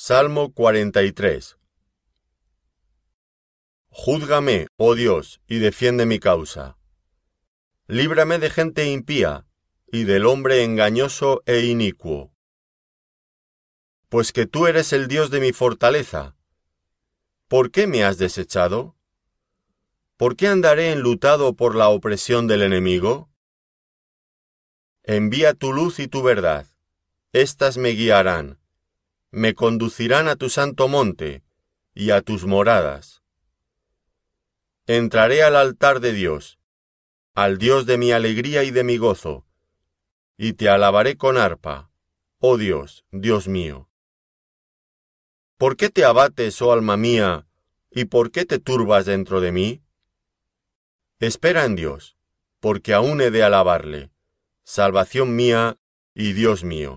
Salmo 43 Júzgame, oh Dios, y defiende mi causa. Líbrame de gente impía y del hombre engañoso e inicuo. Pues que tú eres el Dios de mi fortaleza. ¿Por qué me has desechado? ¿Por qué andaré enlutado por la opresión del enemigo? Envía tu luz y tu verdad. Estas me guiarán. Me conducirán a tu santo monte y a tus moradas. Entraré al altar de Dios, al Dios de mi alegría y de mi gozo, y te alabaré con arpa, oh Dios, Dios mío. ¿Por qué te abates, oh alma mía, y por qué te turbas dentro de mí? Espera en Dios, porque aún he de alabarle, salvación mía y Dios mío.